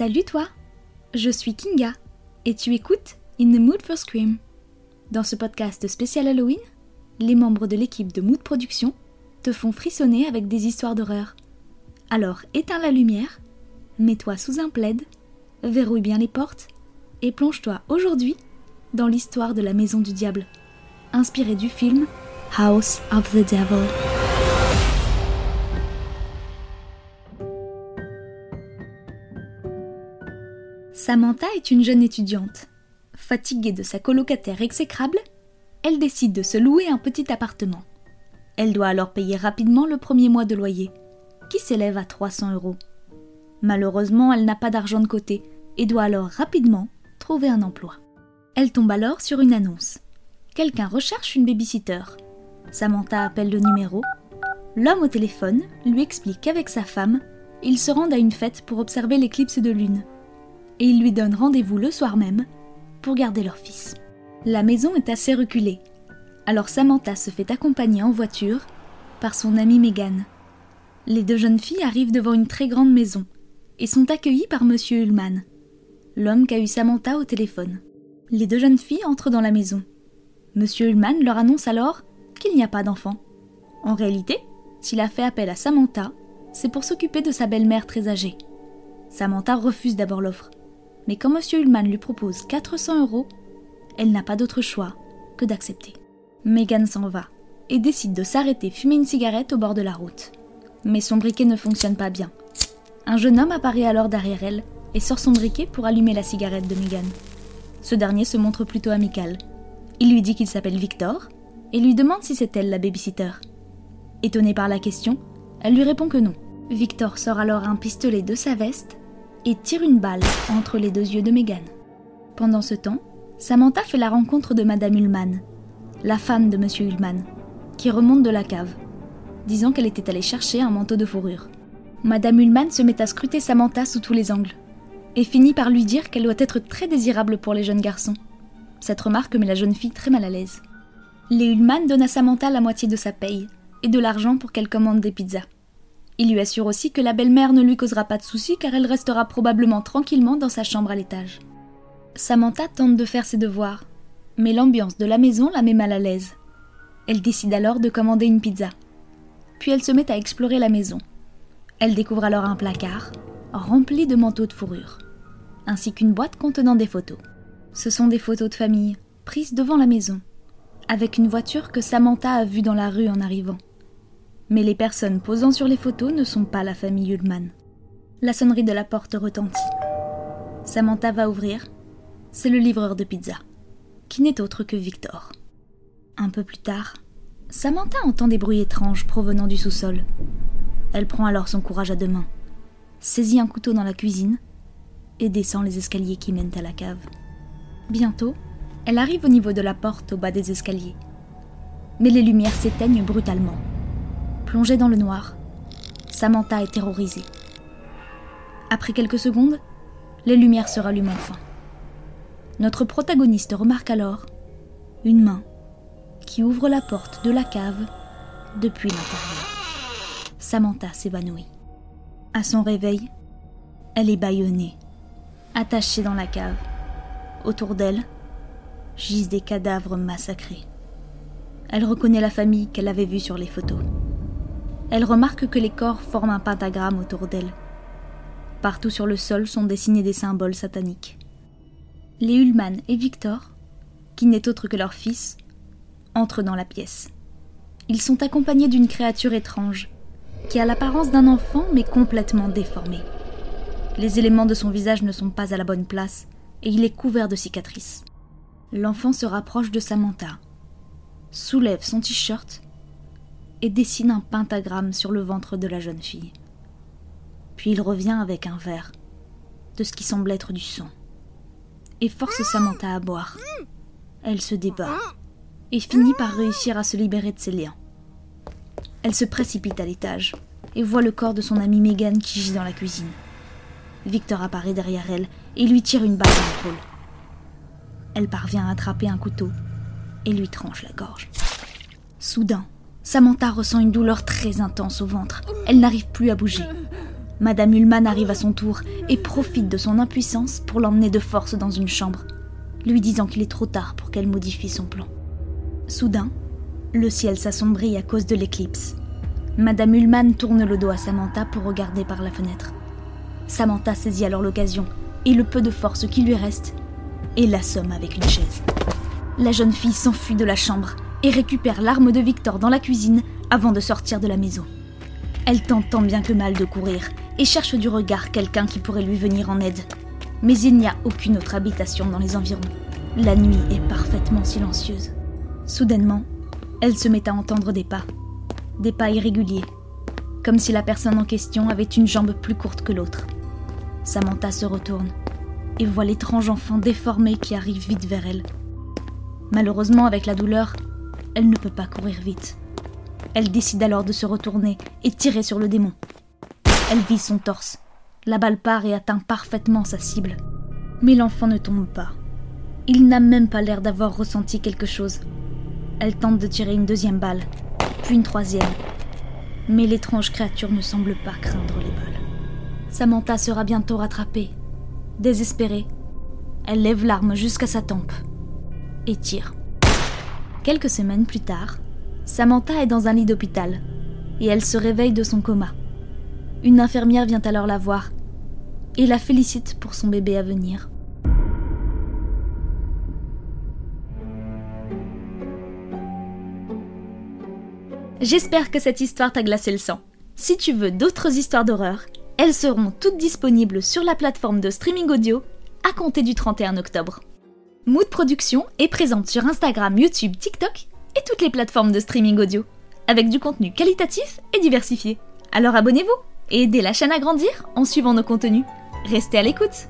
Salut toi Je suis Kinga et tu écoutes In the Mood for Scream. Dans ce podcast spécial Halloween, les membres de l'équipe de Mood Production te font frissonner avec des histoires d'horreur. Alors éteins la lumière, mets-toi sous un plaid, verrouille bien les portes et plonge-toi aujourd'hui dans l'histoire de la maison du diable, inspirée du film House of the Devil. Samantha est une jeune étudiante. Fatiguée de sa colocataire exécrable, elle décide de se louer un petit appartement. Elle doit alors payer rapidement le premier mois de loyer, qui s'élève à 300 euros. Malheureusement, elle n'a pas d'argent de côté et doit alors rapidement trouver un emploi. Elle tombe alors sur une annonce. Quelqu'un recherche une babysitter. Samantha appelle le numéro. L'homme au téléphone lui explique qu'avec sa femme, ils se rendent à une fête pour observer l'éclipse de lune et il lui donne rendez-vous le soir même pour garder leur fils. La maison est assez reculée, alors Samantha se fait accompagner en voiture par son amie Megan. Les deux jeunes filles arrivent devant une très grande maison et sont accueillies par Monsieur Ullman, l'homme qu'a eu Samantha au téléphone. Les deux jeunes filles entrent dans la maison. Monsieur Ullman leur annonce alors qu'il n'y a pas d'enfant. En réalité, s'il a fait appel à Samantha, c'est pour s'occuper de sa belle-mère très âgée. Samantha refuse d'abord l'offre, mais quand M. Ullman lui propose 400 euros, elle n'a pas d'autre choix que d'accepter. Megan s'en va et décide de s'arrêter fumer une cigarette au bord de la route. Mais son briquet ne fonctionne pas bien. Un jeune homme apparaît alors derrière elle et sort son briquet pour allumer la cigarette de Megan. Ce dernier se montre plutôt amical. Il lui dit qu'il s'appelle Victor et lui demande si c'est elle la babysitter. Étonnée par la question, elle lui répond que non. Victor sort alors un pistolet de sa veste et tire une balle entre les deux yeux de Megan. Pendant ce temps, Samantha fait la rencontre de Madame Ullman, la femme de Monsieur Ullman, qui remonte de la cave, disant qu'elle était allée chercher un manteau de fourrure. Madame Ullman se met à scruter Samantha sous tous les angles, et finit par lui dire qu'elle doit être très désirable pour les jeunes garçons. Cette remarque met la jeune fille très mal à l'aise. Les Ullman donnent à Samantha la moitié de sa paye, et de l'argent pour qu'elle commande des pizzas. Il lui assure aussi que la belle-mère ne lui causera pas de soucis car elle restera probablement tranquillement dans sa chambre à l'étage. Samantha tente de faire ses devoirs, mais l'ambiance de la maison la met mal à l'aise. Elle décide alors de commander une pizza. Puis elle se met à explorer la maison. Elle découvre alors un placard rempli de manteaux de fourrure, ainsi qu'une boîte contenant des photos. Ce sont des photos de famille, prises devant la maison, avec une voiture que Samantha a vue dans la rue en arrivant mais les personnes posant sur les photos ne sont pas la famille Ullman. La sonnerie de la porte retentit. Samantha va ouvrir. C'est le livreur de pizza, qui n'est autre que Victor. Un peu plus tard, Samantha entend des bruits étranges provenant du sous-sol. Elle prend alors son courage à deux mains, saisit un couteau dans la cuisine et descend les escaliers qui mènent à la cave. Bientôt, elle arrive au niveau de la porte au bas des escaliers. Mais les lumières s'éteignent brutalement plongée dans le noir. Samantha est terrorisée. Après quelques secondes, les lumières se rallument enfin. Notre protagoniste remarque alors une main qui ouvre la porte de la cave depuis l'intérieur. Samantha s'évanouit. À son réveil, elle est bâillonnée, attachée dans la cave. Autour d'elle gisent des cadavres massacrés. Elle reconnaît la famille qu'elle avait vue sur les photos elle remarque que les corps forment un pentagramme autour d'elle. Partout sur le sol sont dessinés des symboles sataniques. Les Ullman et Victor, qui n'est autre que leur fils, entrent dans la pièce. Ils sont accompagnés d'une créature étrange, qui a l'apparence d'un enfant mais complètement déformé. Les éléments de son visage ne sont pas à la bonne place et il est couvert de cicatrices. L'enfant se rapproche de Samantha, soulève son t-shirt et dessine un pentagramme sur le ventre de la jeune fille. Puis il revient avec un verre, de ce qui semble être du sang, et force Samantha à boire. Elle se débat et finit par réussir à se libérer de ses liens. Elle se précipite à l'étage et voit le corps de son amie Megan qui gît dans la cuisine. Victor apparaît derrière elle et lui tire une balle dans l'épaule. Elle parvient à attraper un couteau et lui tranche la gorge. Soudain, Samantha ressent une douleur très intense au ventre. Elle n'arrive plus à bouger. Madame Ullman arrive à son tour et profite de son impuissance pour l'emmener de force dans une chambre, lui disant qu'il est trop tard pour qu'elle modifie son plan. Soudain, le ciel s'assombrit à cause de l'éclipse. Madame Ullman tourne le dos à Samantha pour regarder par la fenêtre. Samantha saisit alors l'occasion et le peu de force qui lui reste et l'assomme avec une chaise. La jeune fille s'enfuit de la chambre et récupère l'arme de Victor dans la cuisine avant de sortir de la maison. Elle tente tant bien que mal de courir et cherche du regard quelqu'un qui pourrait lui venir en aide. Mais il n'y a aucune autre habitation dans les environs. La nuit est parfaitement silencieuse. Soudainement, elle se met à entendre des pas. Des pas irréguliers, comme si la personne en question avait une jambe plus courte que l'autre. Samantha se retourne et voit l'étrange enfant déformé qui arrive vite vers elle. Malheureusement, avec la douleur, elle ne peut pas courir vite. Elle décide alors de se retourner et tirer sur le démon. Elle vise son torse. La balle part et atteint parfaitement sa cible. Mais l'enfant ne tombe pas. Il n'a même pas l'air d'avoir ressenti quelque chose. Elle tente de tirer une deuxième balle, puis une troisième. Mais l'étrange créature ne semble pas craindre les balles. Samantha sera bientôt rattrapée. Désespérée, elle lève l'arme jusqu'à sa tempe et tire. Quelques semaines plus tard, Samantha est dans un lit d'hôpital et elle se réveille de son coma. Une infirmière vient alors la voir et la félicite pour son bébé à venir. J'espère que cette histoire t'a glacé le sang. Si tu veux d'autres histoires d'horreur, elles seront toutes disponibles sur la plateforme de streaming audio à compter du 31 octobre. Mood Production est présente sur Instagram, YouTube, TikTok et toutes les plateformes de streaming audio, avec du contenu qualitatif et diversifié. Alors abonnez-vous et aidez la chaîne à grandir en suivant nos contenus. Restez à l'écoute